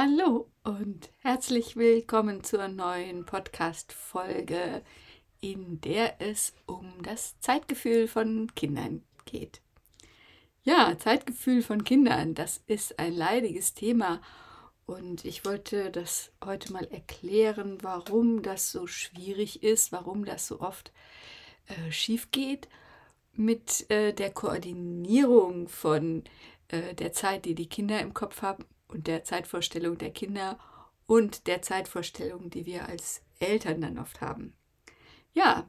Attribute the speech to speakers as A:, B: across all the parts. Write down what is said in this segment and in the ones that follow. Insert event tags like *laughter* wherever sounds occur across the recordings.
A: Hallo und herzlich willkommen zur neuen Podcast-Folge, in der es um das Zeitgefühl von Kindern geht. Ja, Zeitgefühl von Kindern, das ist ein leidiges Thema und ich wollte das heute mal erklären, warum das so schwierig ist, warum das so oft äh, schief geht mit äh, der Koordinierung von äh, der Zeit, die die Kinder im Kopf haben und der Zeitvorstellung der Kinder und der Zeitvorstellung, die wir als Eltern dann oft haben. Ja,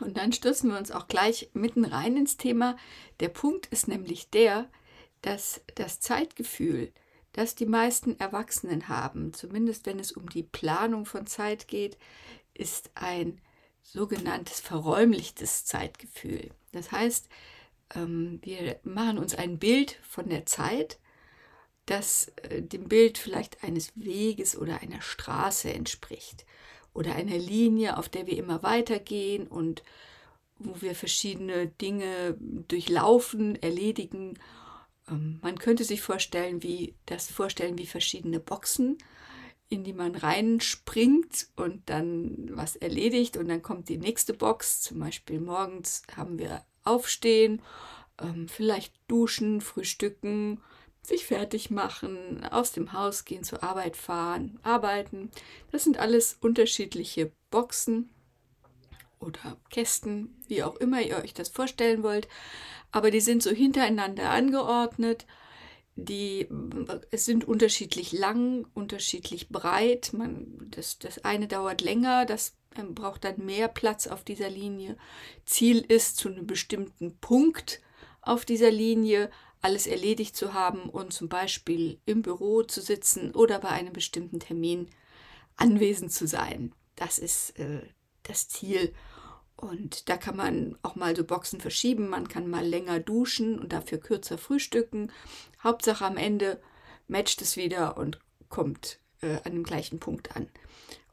A: und dann stürzen wir uns auch gleich mitten rein ins Thema. Der Punkt ist nämlich der, dass das Zeitgefühl, das die meisten Erwachsenen haben, zumindest wenn es um die Planung von Zeit geht, ist ein sogenanntes verräumlichtes Zeitgefühl. Das heißt, ähm, wir machen uns ein Bild von der Zeit das äh, dem Bild vielleicht eines Weges oder einer Straße entspricht oder einer Linie, auf der wir immer weitergehen und wo wir verschiedene Dinge durchlaufen, erledigen. Ähm, man könnte sich vorstellen, wie das vorstellen wie verschiedene Boxen, in die man reinspringt und dann was erledigt und dann kommt die nächste Box. Zum Beispiel morgens haben wir Aufstehen, ähm, vielleicht duschen, frühstücken, sich fertig machen, aus dem Haus gehen, zur Arbeit fahren, arbeiten. Das sind alles unterschiedliche Boxen oder Kästen, wie auch immer ihr euch das vorstellen wollt. Aber die sind so hintereinander angeordnet. Die es sind unterschiedlich lang, unterschiedlich breit. Man, das, das eine dauert länger, das ähm, braucht dann mehr Platz auf dieser Linie. Ziel ist zu einem bestimmten Punkt auf dieser Linie alles erledigt zu haben und zum Beispiel im Büro zu sitzen oder bei einem bestimmten Termin anwesend zu sein. Das ist äh, das Ziel. Und da kann man auch mal so Boxen verschieben. Man kann mal länger duschen und dafür kürzer frühstücken. Hauptsache am Ende matcht es wieder und kommt äh, an dem gleichen Punkt an.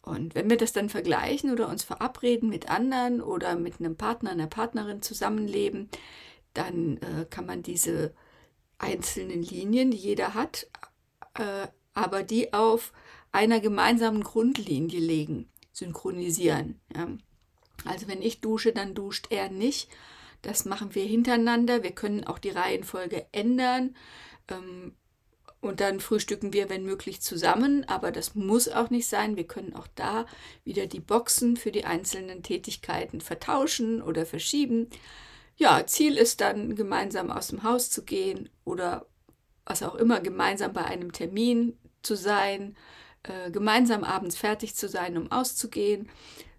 A: Und wenn wir das dann vergleichen oder uns verabreden mit anderen oder mit einem Partner, einer Partnerin zusammenleben, dann äh, kann man diese einzelnen Linien, die jeder hat, äh, aber die auf einer gemeinsamen Grundlinie legen, synchronisieren. Ja. Also wenn ich dusche, dann duscht er nicht. Das machen wir hintereinander. Wir können auch die Reihenfolge ändern. Ähm, und dann frühstücken wir, wenn möglich, zusammen. Aber das muss auch nicht sein. Wir können auch da wieder die Boxen für die einzelnen Tätigkeiten vertauschen oder verschieben ja, Ziel ist dann, gemeinsam aus dem Haus zu gehen oder was auch immer, gemeinsam bei einem Termin zu sein, äh, gemeinsam abends fertig zu sein, um auszugehen.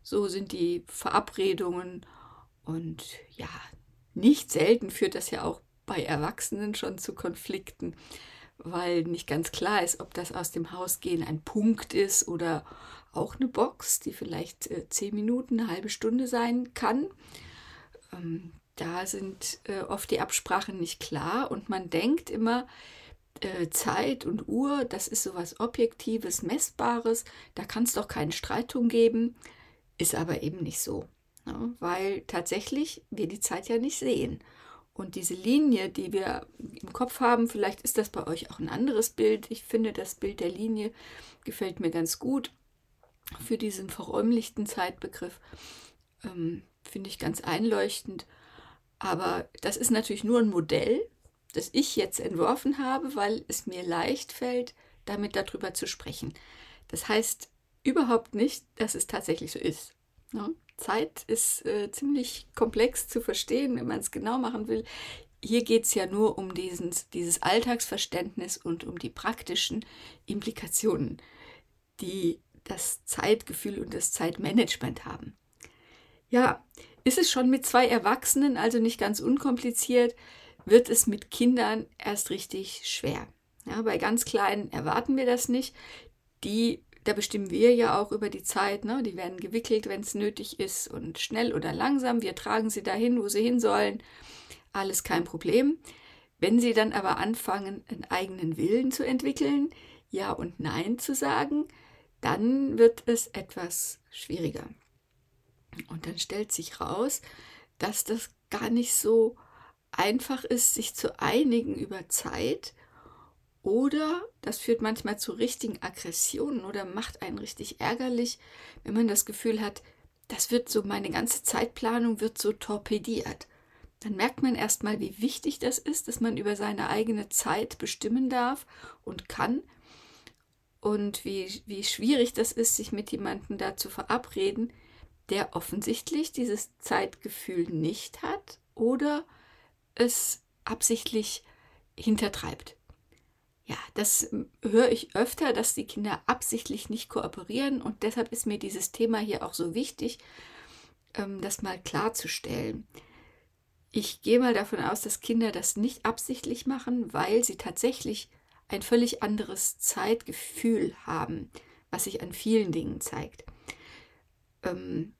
A: So sind die Verabredungen. Und ja, nicht selten führt das ja auch bei Erwachsenen schon zu Konflikten, weil nicht ganz klar ist, ob das aus dem Hausgehen ein Punkt ist oder auch eine Box, die vielleicht äh, zehn Minuten, eine halbe Stunde sein kann. Da sind äh, oft die Absprachen nicht klar und man denkt immer, äh, Zeit und Uhr, das ist sowas Objektives, Messbares, da kann es doch keinen Streitung geben, ist aber eben nicht so, ne? weil tatsächlich wir die Zeit ja nicht sehen. Und diese Linie, die wir im Kopf haben, vielleicht ist das bei euch auch ein anderes Bild. Ich finde, das Bild der Linie gefällt mir ganz gut für diesen verräumlichten Zeitbegriff. Ähm, finde ich ganz einleuchtend. Aber das ist natürlich nur ein Modell, das ich jetzt entworfen habe, weil es mir leicht fällt, damit darüber zu sprechen. Das heißt überhaupt nicht, dass es tatsächlich so ist. Ne? Zeit ist äh, ziemlich komplex zu verstehen, wenn man es genau machen will. Hier geht es ja nur um diesen, dieses Alltagsverständnis und um die praktischen Implikationen, die das Zeitgefühl und das Zeitmanagement haben. Ja, ist es schon mit zwei Erwachsenen, also nicht ganz unkompliziert, wird es mit Kindern erst richtig schwer. Ja, bei ganz Kleinen erwarten wir das nicht. Die, da bestimmen wir ja auch über die Zeit. Ne? Die werden gewickelt, wenn es nötig ist und schnell oder langsam. Wir tragen sie dahin, wo sie hin sollen. Alles kein Problem. Wenn sie dann aber anfangen, einen eigenen Willen zu entwickeln, Ja und Nein zu sagen, dann wird es etwas schwieriger. Und dann stellt sich raus, dass das gar nicht so einfach ist, sich zu einigen über Zeit Oder das führt manchmal zu richtigen Aggressionen oder macht einen richtig ärgerlich, wenn man das Gefühl hat, das wird so, meine ganze Zeitplanung wird so torpediert. Dann merkt man erstmal, wie wichtig das ist, dass man über seine eigene Zeit bestimmen darf und kann. Und wie, wie schwierig das ist, sich mit jemandem da zu verabreden, der offensichtlich dieses Zeitgefühl nicht hat oder es absichtlich hintertreibt. Ja, das ähm, höre ich öfter, dass die Kinder absichtlich nicht kooperieren und deshalb ist mir dieses Thema hier auch so wichtig, ähm, das mal klarzustellen. Ich gehe mal davon aus, dass Kinder das nicht absichtlich machen, weil sie tatsächlich ein völlig anderes Zeitgefühl haben, was sich an vielen Dingen zeigt. Ähm,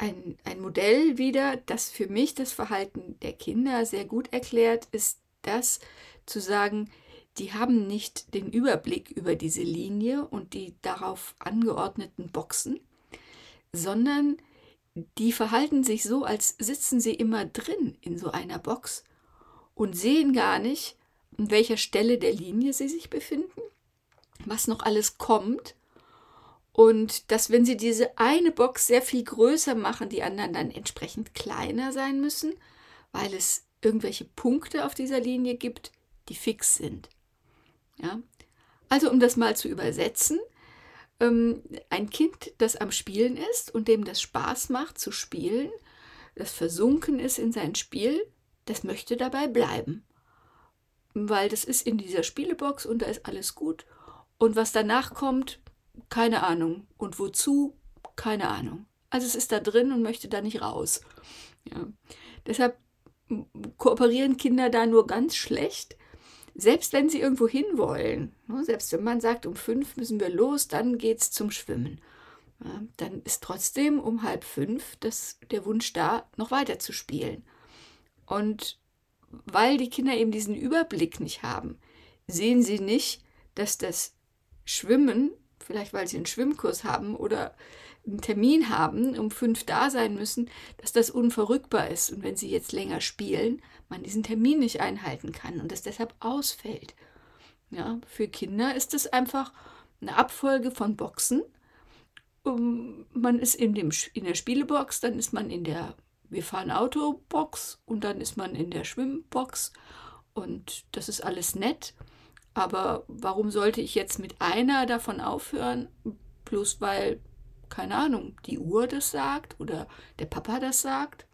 A: ein, ein Modell wieder, das für mich das Verhalten der Kinder sehr gut erklärt, ist das zu sagen, die haben nicht den Überblick über diese Linie und die darauf angeordneten Boxen, sondern die verhalten sich so, als sitzen sie immer drin in so einer Box und sehen gar nicht, an welcher Stelle der Linie sie sich befinden, was noch alles kommt und dass, wenn sie diese eine Box sehr viel größer machen, die anderen dann entsprechend kleiner sein müssen, weil es irgendwelche Punkte auf dieser Linie gibt, die fix sind. Ja? Also um das mal zu übersetzen, ähm, ein Kind, das am Spielen ist und dem das Spaß macht zu spielen, das versunken ist in sein Spiel, das möchte dabei bleiben. Weil das ist in dieser Spielebox und da ist alles gut. Und was danach kommt, keine Ahnung. Und wozu, keine Ahnung. Also es ist da drin und möchte da nicht raus. Ja. Deshalb kooperieren Kinder da nur ganz schlecht selbst wenn sie irgendwo hinwollen, ne, selbst wenn man sagt, um fünf müssen wir los, dann geht es zum Schwimmen. Dann ist trotzdem um halb fünf das, der Wunsch da, noch weiter zu spielen. Und weil die Kinder eben diesen Überblick nicht haben, sehen sie nicht, dass das Schwimmen, vielleicht weil sie einen Schwimmkurs haben oder einen Termin haben, um fünf da sein müssen, dass das unverrückbar ist. Und wenn sie jetzt länger spielen, man diesen Termin nicht einhalten kann und es deshalb ausfällt. Ja, für Kinder ist es einfach eine Abfolge von Boxen. Um, man ist in, dem, in der Spielebox, dann ist man in der Wir fahren Auto-Box und dann ist man in der Schwimmbox und das ist alles nett. Aber warum sollte ich jetzt mit einer davon aufhören? Bloß weil, keine Ahnung, die Uhr das sagt oder der Papa das sagt.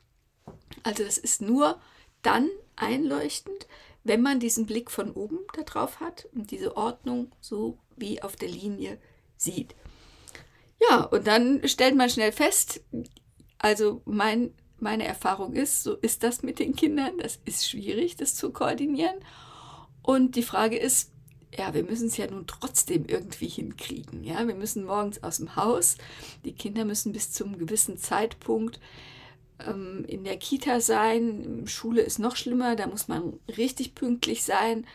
A: Also das ist nur dann einleuchtend, wenn man diesen Blick von oben darauf hat und diese Ordnung so wie auf der Linie sieht. Ja, und dann stellt man schnell fest, also mein, meine Erfahrung ist, so ist das mit den Kindern, das ist schwierig, das zu koordinieren. Und die Frage ist, ja, wir müssen es ja nun trotzdem irgendwie hinkriegen. Ja, wir müssen morgens aus dem Haus, die Kinder müssen bis zum gewissen Zeitpunkt ähm, in der Kita sein. Schule ist noch schlimmer, da muss man richtig pünktlich sein.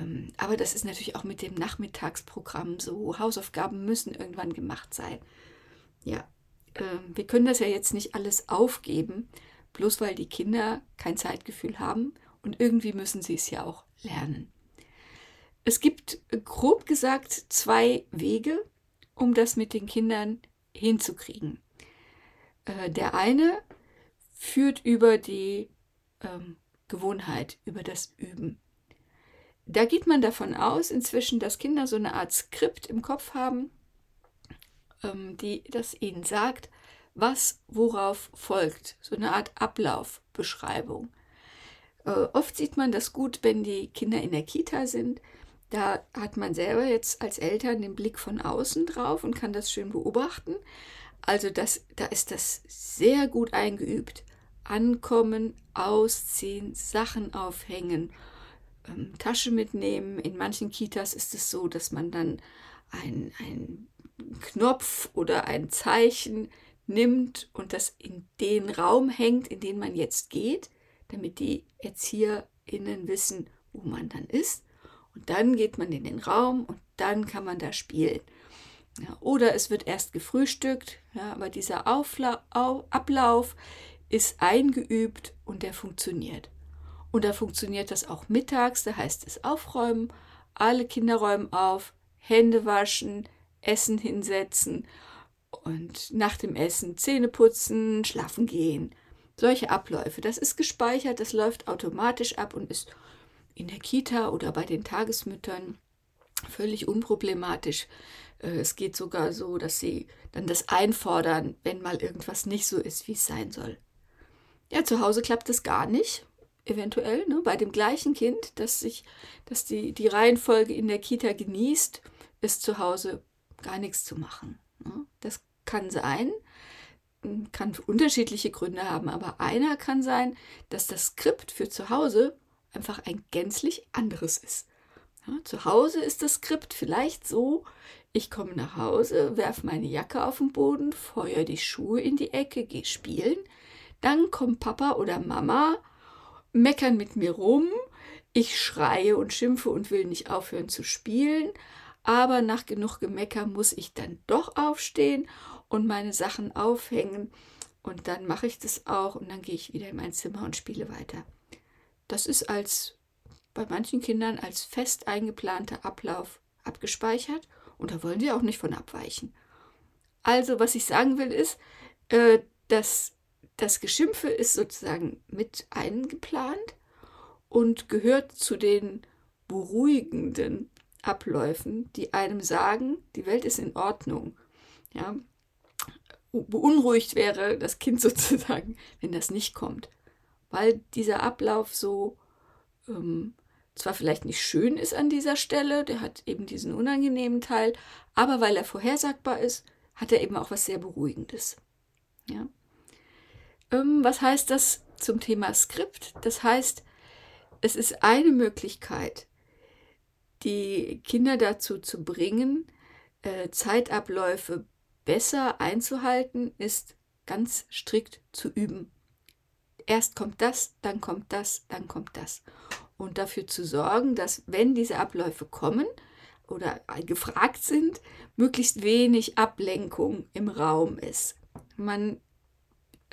A: Ähm, aber das ist natürlich auch mit dem Nachmittagsprogramm so. Hausaufgaben müssen irgendwann gemacht sein. Ja, äh, wir können das ja jetzt nicht alles aufgeben, bloß weil die Kinder kein Zeitgefühl haben und irgendwie müssen sie es ja auch lernen. Es gibt grob gesagt zwei Wege, um das mit den Kindern hinzukriegen. Äh, der eine führt über die ähm, Gewohnheit, über das Üben. Da geht man davon aus inzwischen, dass Kinder so eine Art Skript im Kopf haben, ähm, die das ihnen sagt, was worauf folgt, so eine Art Ablaufbeschreibung. Äh, oft sieht man das gut, wenn die Kinder in der Kita sind. Da hat man selber jetzt als Eltern den Blick von außen drauf und kann das schön beobachten. Also das, da ist das sehr gut eingeübt. Ankommen, ausziehen, Sachen aufhängen, ähm, Tasche mitnehmen. In manchen Kitas ist es so, dass man dann einen Knopf oder ein Zeichen nimmt und das in den Raum hängt, in den man jetzt geht, damit die ErzieherInnen wissen, wo man dann ist. Und dann geht man in den Raum und dann kann man da spielen. Ja, oder es wird erst gefrühstückt, ja, aber dieser Aufla Ablauf ist eingeübt und der funktioniert. Und da funktioniert das auch mittags, da heißt es aufräumen, alle Kinder räumen auf, Hände waschen, Essen hinsetzen und nach dem Essen Zähne putzen, schlafen gehen. Solche Abläufe, das ist gespeichert, das läuft automatisch ab und ist in der Kita oder bei den Tagesmüttern völlig unproblematisch. Äh, es geht sogar so, dass sie dann das einfordern, wenn mal irgendwas nicht so ist, wie es sein soll. Ja, zu Hause klappt es gar nicht, eventuell, ne? bei dem gleichen Kind, das sich, das die, die Reihenfolge in der Kita genießt, ist zu Hause gar nichts zu machen. Ne? Das kann sein, kann unterschiedliche Gründe haben, aber einer kann sein, dass das Skript für zu Hause einfach ein gänzlich anderes ist. Ja, zu Hause ist das Skript vielleicht so, ich komme nach Hause, werfe meine Jacke auf den Boden, feuer die Schuhe in die Ecke, gehe spielen, dann kommt Papa oder Mama, meckern mit mir rum, ich schreie und schimpfe und will nicht aufhören zu spielen, aber nach genug Gemecker muss ich dann doch aufstehen und meine Sachen aufhängen und dann mache ich das auch und dann gehe ich wieder in mein Zimmer und spiele weiter. Das ist als bei manchen Kindern als fest eingeplanter Ablauf abgespeichert und da wollen sie auch nicht von abweichen. Also, was ich sagen will, ist, äh, dass das Geschimpfe ist sozusagen mit eingeplant und gehört zu den beruhigenden Abläufen, die einem sagen, die Welt ist in Ordnung. Ja, beunruhigt wäre das Kind *laughs* sozusagen, wenn das nicht kommt, weil dieser Ablauf so ähm, zwar vielleicht nicht schön ist an dieser Stelle, der hat eben diesen unangenehmen Teil, aber weil er vorhersagbar ist, hat er eben auch was sehr Beruhigendes. Ja. Ähm, was heißt das zum Thema Skript? Das heißt, es ist eine Möglichkeit, die Kinder dazu zu bringen, äh, Zeitabläufe besser einzuhalten, ist ganz strikt zu üben. Erst kommt das, dann kommt das, dann kommt das. Und dafür zu sorgen, dass wenn diese Abläufe kommen oder gefragt sind, möglichst wenig Ablenkung im Raum ist. Man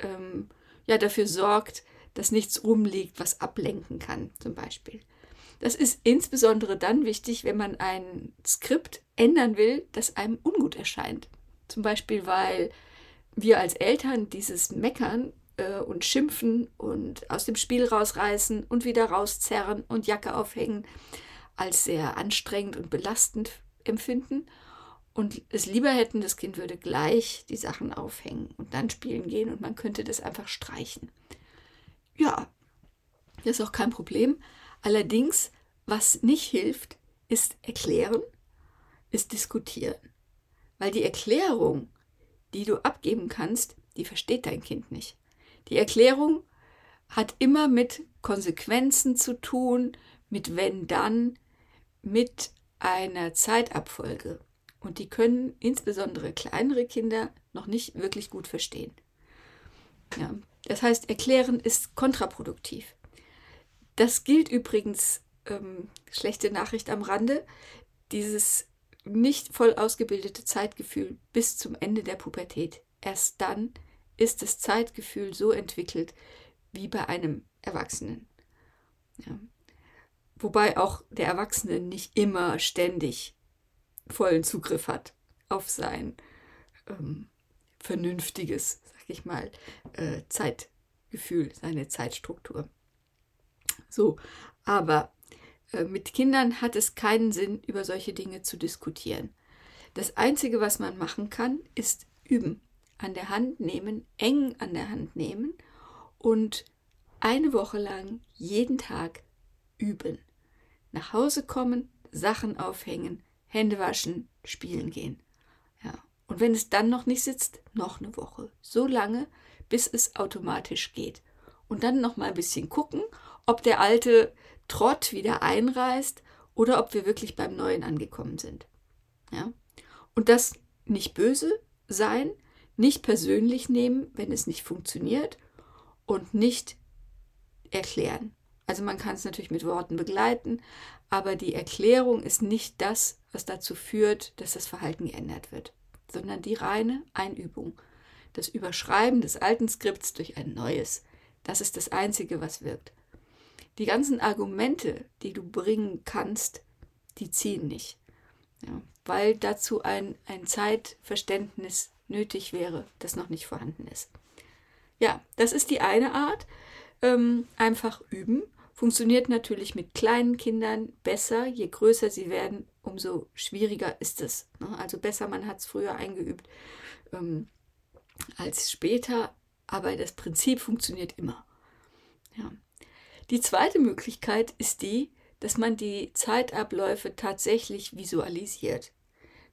A: ähm, ja dafür sorgt, dass nichts rumliegt, was ablenken kann, zum Beispiel. Das ist insbesondere dann wichtig, wenn man ein Skript ändern will, das einem ungut erscheint. Zum Beispiel, weil wir als Eltern dieses Meckern äh, und Schimpfen und aus dem Spiel rausreißen und wieder rauszerren und Jacke aufhängen als sehr anstrengend und belastend empfinden und es lieber hätten, das Kind würde gleich die Sachen aufhängen und dann spielen gehen und man könnte das einfach streichen. Ja, das ist auch kein Problem. Allerdings, was nicht hilft, ist erklären, ist diskutieren. Weil die Erklärung, die du abgeben kannst, die versteht dein Kind nicht. Die Erklärung hat immer mit Konsequenzen zu tun, mit wenn dann, mit einer Zeitabfolge. Und die können insbesondere kleinere Kinder noch nicht wirklich gut verstehen. Ja, das heißt, erklären ist kontraproduktiv. Das gilt übrigens, ähm, schlechte Nachricht am Rande, dieses nicht voll ausgebildete Zeitgefühl bis zum Ende der Pubertät. Erst dann ist das Zeitgefühl so entwickelt wie bei einem Erwachsenen. Ja. Wobei auch der Erwachsene nicht immer ständig vollen Zugriff hat auf sein ähm, vernünftiges, sag ich mal, äh, Zeitgefühl, seine Zeitstruktur. So, aber mit Kindern hat es keinen Sinn, über solche Dinge zu diskutieren. Das Einzige, was man machen kann, ist üben. An der Hand nehmen, eng an der Hand nehmen und eine Woche lang jeden Tag üben. Nach Hause kommen, Sachen aufhängen, Hände waschen, spielen gehen. Ja. Und wenn es dann noch nicht sitzt, noch eine Woche. So lange, bis es automatisch geht. Und dann noch mal ein bisschen gucken, ob der alte Trott wieder einreißt oder ob wir wirklich beim Neuen angekommen sind. Ja? Und das nicht böse sein, nicht persönlich nehmen, wenn es nicht funktioniert und nicht erklären. Also man kann es natürlich mit Worten begleiten, aber die Erklärung ist nicht das, was dazu führt, dass das Verhalten geändert wird, sondern die reine Einübung. Das Überschreiben des alten Skripts durch ein neues. Das ist das Einzige, was wirkt. Die ganzen Argumente, die du bringen kannst, die ziehen nicht. Ja, weil dazu ein, ein Zeitverständnis nötig wäre, das noch nicht vorhanden ist. Ja, das ist die eine Art. Ähm, einfach üben. Funktioniert natürlich mit kleinen Kindern besser. Je größer sie werden, umso schwieriger ist es. Ne? Also besser, man hat es früher eingeübt ähm, als später, aber das Prinzip funktioniert immer. Ja. Die zweite Möglichkeit ist die, dass man die Zeitabläufe tatsächlich visualisiert.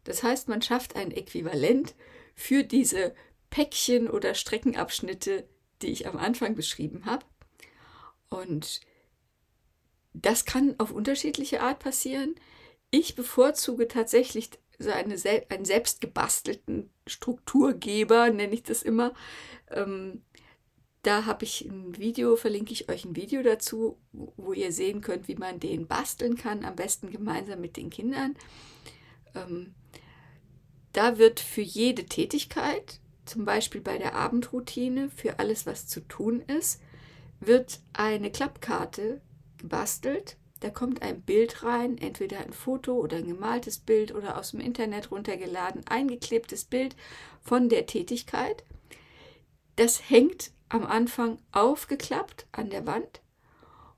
A: Das heißt, man schafft ein Äquivalent für diese Päckchen oder Streckenabschnitte, die ich am Anfang beschrieben habe. Und das kann auf unterschiedliche Art passieren. Ich bevorzuge tatsächlich so eine, einen selbst gebastelten Strukturgeber, nenne ich das immer. Ähm, da habe ich ein Video, verlinke ich euch ein Video dazu, wo ihr sehen könnt, wie man den basteln kann, am besten gemeinsam mit den Kindern. Ähm, da wird für jede Tätigkeit, zum Beispiel bei der Abendroutine, für alles, was zu tun ist, wird eine Klappkarte gebastelt. Da kommt ein Bild rein, entweder ein Foto oder ein gemaltes Bild oder aus dem Internet runtergeladen, eingeklebtes Bild von der Tätigkeit. Das hängt am Anfang aufgeklappt an der Wand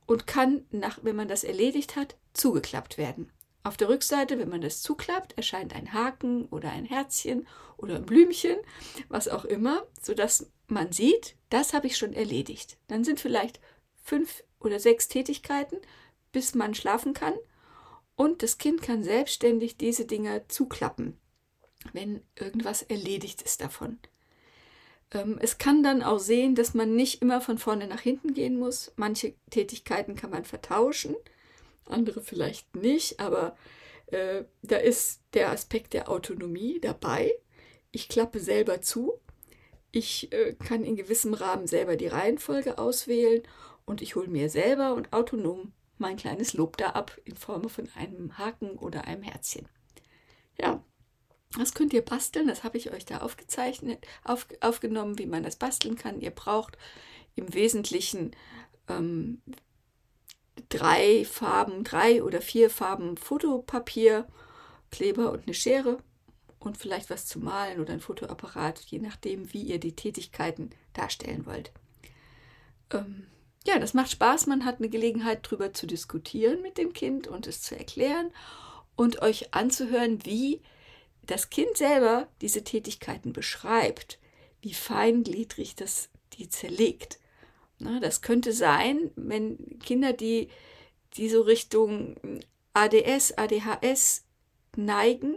A: und kann, nach, wenn man das erledigt hat, zugeklappt werden. Auf der Rückseite, wenn man das zuklappt, erscheint ein Haken oder ein Herzchen oder ein Blümchen, was auch immer, sodass man sieht, das habe ich schon erledigt. Dann sind vielleicht fünf oder sechs Tätigkeiten, bis man schlafen kann und das Kind kann selbstständig diese Dinge zuklappen, wenn irgendwas erledigt ist davon. Ähm, es kann dann auch sehen, dass man nicht immer von vorne nach hinten gehen muss. Manche Tätigkeiten kann man vertauschen andere vielleicht nicht, aber äh, da ist der Aspekt der Autonomie dabei. Ich klappe selber zu. Ich äh, kann in gewissem Rahmen selber die Reihenfolge auswählen und ich hole mir selber und autonom mein kleines Lob da ab in Form von einem Haken oder einem Herzchen. Ja, das könnt ihr basteln, das habe ich euch da aufgezeichnet, auf, aufgenommen, wie man das basteln kann. Ihr braucht im Wesentlichen ähm, drei Farben, drei oder vier Farben Fotopapier, Kleber und eine Schere und vielleicht was zu malen oder ein Fotoapparat, je nachdem, wie ihr die Tätigkeiten darstellen wollt. Ähm, ja, das macht Spaß. Man hat eine Gelegenheit, darüber zu diskutieren mit dem Kind und es zu erklären und euch anzuhören, wie das Kind selber diese Tätigkeiten beschreibt, wie feingliedrig das die zerlegt. Na, das könnte sein, wenn Kinder, die, die so Richtung ADS, ADHS neigen,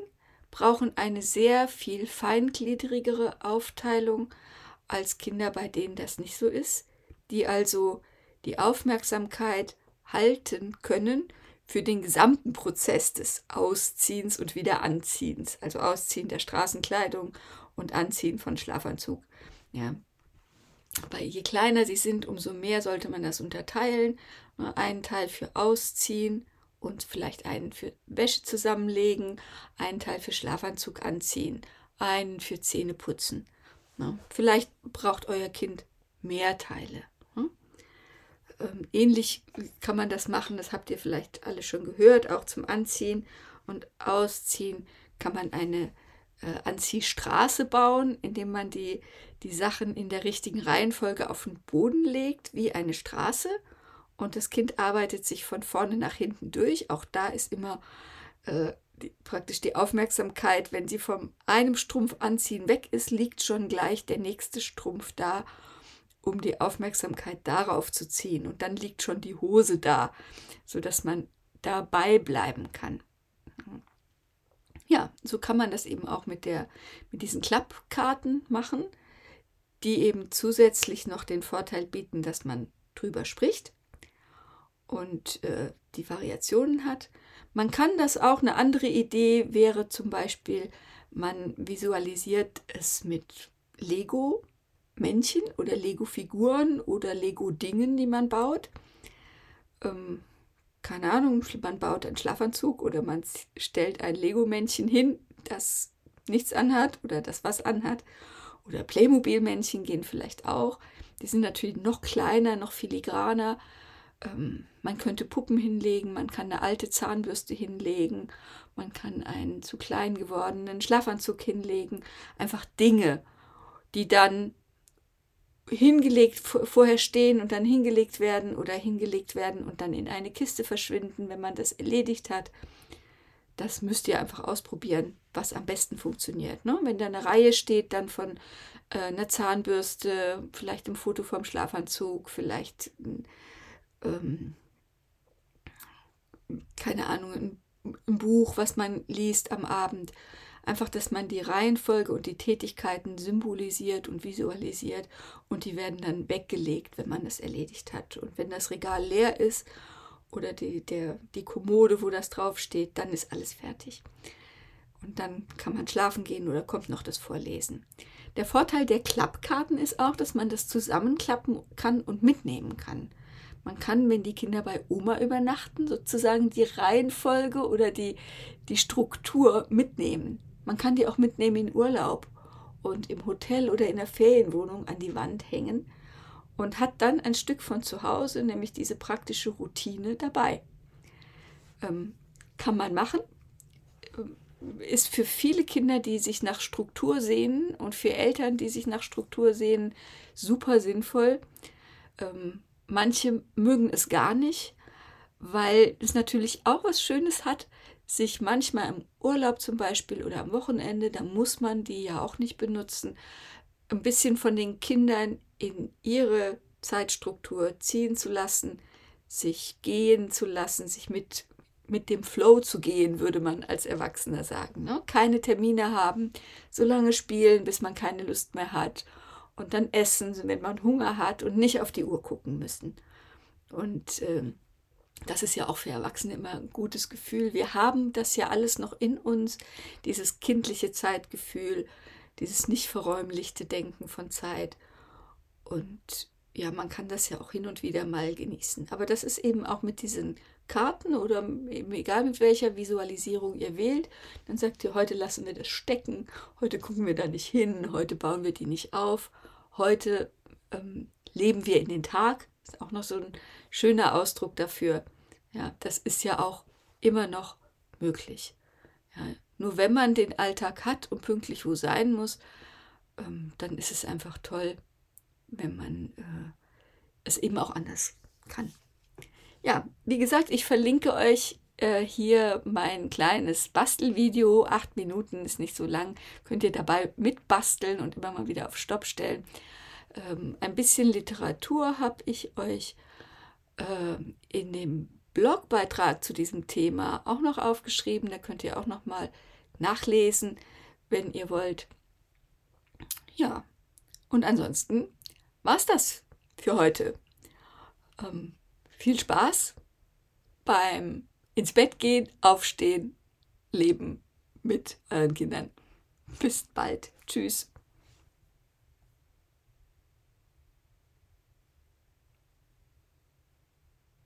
A: brauchen eine sehr viel feingliedrigere Aufteilung als Kinder, bei denen das nicht so ist, die also die Aufmerksamkeit halten können für den gesamten Prozess des Ausziehens und Wiederanziehens, also Ausziehen der Straßenkleidung und Anziehen von Schlafanzug. Ja, aber je kleiner sie sind, umso mehr sollte man das unterteilen. Einen Teil für Ausziehen und vielleicht einen für Wäsche zusammenlegen, einen Teil für Schlafanzug anziehen, einen für Zähne putzen. Vielleicht braucht euer Kind mehr Teile. Ähm, ähnlich kann man das machen, das habt ihr vielleicht alle schon gehört, auch zum Anziehen und Ausziehen kann man eine äh, Anziehstraße bauen, indem man die, die Sachen in der richtigen Reihenfolge auf den Boden legt, wie eine Straße. Und das Kind arbeitet sich von vorne nach hinten durch. Auch da ist immer äh, die, praktisch die Aufmerksamkeit, wenn sie vom einem Strumpf anziehen weg ist, liegt schon gleich der nächste Strumpf da, um die Aufmerksamkeit darauf zu ziehen. Und dann liegt schon die Hose da, sodass man dabei bleiben kann ja, so kann man das eben auch mit, der, mit diesen Klappkarten machen, die eben zusätzlich noch den Vorteil bieten, dass man drüber spricht und äh, die Variationen hat. Man kann das auch, eine andere Idee wäre zum Beispiel, man visualisiert es mit Lego-Männchen oder Lego-Figuren oder Lego-Dingen, die man baut. Ähm, keine Ahnung, man baut einen Schlafanzug oder man stellt ein Lego-Männchen hin, das nichts anhat oder das was anhat. Oder Playmobil-Männchen gehen vielleicht auch. Die sind natürlich noch kleiner, noch filigraner. ähm, man könnte Puppen hinlegen, man kann eine alte Zahnbürste hinlegen, man kann einen zu klein gewordenen Schlafanzug hinlegen. Einfach Dinge, die dann hingelegt vorher stehen und dann hingelegt werden oder hingelegt werden und dann in eine Kiste verschwinden, wenn man das erledigt hat. Das müsst ihr einfach ausprobieren, was am besten funktioniert. Ne? Wenn da eine Reihe steht, dann von äh, einer Zahnbürste, vielleicht ein Foto vom Schlafanzug, vielleicht ähm, keine Ahnung, ein, ein Buch, was man liest am Abend. Einfach, dass man die Reihenfolge und die Tätigkeiten symbolisiert und visualisiert und die werden dann weggelegt, wenn man das erledigt hat. Und wenn das Regal leer ist oder die, der, die Kommode, wo das draufsteht, dann ist alles fertig. Und dann kann man schlafen gehen oder kommt noch das Vorlesen. Der Vorteil der Klappkarten ist auch, dass man das zusammenklappen kann und mitnehmen kann. Man kann, wenn die Kinder bei Oma übernachten, sozusagen die Reihenfolge oder die, die Struktur mitnehmen. Man kann die auch mitnehmen in Urlaub und im Hotel oder in der Ferienwohnung an die Wand hängen und hat dann ein Stück von zu Hause, nämlich diese praktische Routine dabei. Ähm, kann man machen, ähm, ist für viele Kinder, die sich nach Struktur sehen und für Eltern, die sich nach Struktur sehen, super sinnvoll. Ähm, Manche mögen es gar nicht, weil es natürlich auch was Schönes hat, sich manchmal im Urlaub zum Beispiel oder am Wochenende, da muss man die ja auch nicht benutzen, ein bisschen von den Kindern in ihre Zeitstruktur ziehen zu lassen, sich gehen zu lassen, sich mit, mit dem Flow zu gehen, würde man als Erwachsener sagen. Ne? Keine Termine haben, so lange spielen, bis man keine Lust mehr hat und dann essen, wenn man Hunger hat und nicht auf die Uhr gucken müssen. Und äh, das ist ja auch für Erwachsene immer ein gutes Gefühl. Wir haben das ja alles noch in uns, dieses kindliche Zeitgefühl, dieses nicht verräumlichte Denken von Zeit. Und ja, man kann das ja auch hin und wieder mal genießen. Aber das ist eben auch mit diesen Karten oder eben egal mit welcher Visualisierung ihr wählt, dann sagt ihr, heute lassen wir das stecken, heute gucken wir da nicht hin, heute bauen wir die nicht auf, heute ähm, leben wir in den Tag. Ist auch noch so ein schöner Ausdruck dafür. Ja, das ist ja auch immer noch möglich. Ja, nur wenn man den Alltag hat und pünktlich wo sein muss, ähm, dann ist es einfach toll, wenn man äh, es eben auch anders kann. Ja, wie gesagt, ich verlinke euch äh, hier mein kleines Bastelvideo. Acht Minuten ist nicht so lang. Könnt ihr dabei mitbasteln und immer mal wieder auf Stopp stellen. Ähm, ein bisschen Literatur habe ich euch äh, in dem Blogbeitrag zu diesem Thema auch noch aufgeschrieben. Da könnt ihr auch noch mal nachlesen, wenn ihr wollt. Ja, und ansonsten war es das für heute. Ähm, viel Spaß beim ins Bett gehen, aufstehen, leben mit euren Kindern. Bis bald. Tschüss.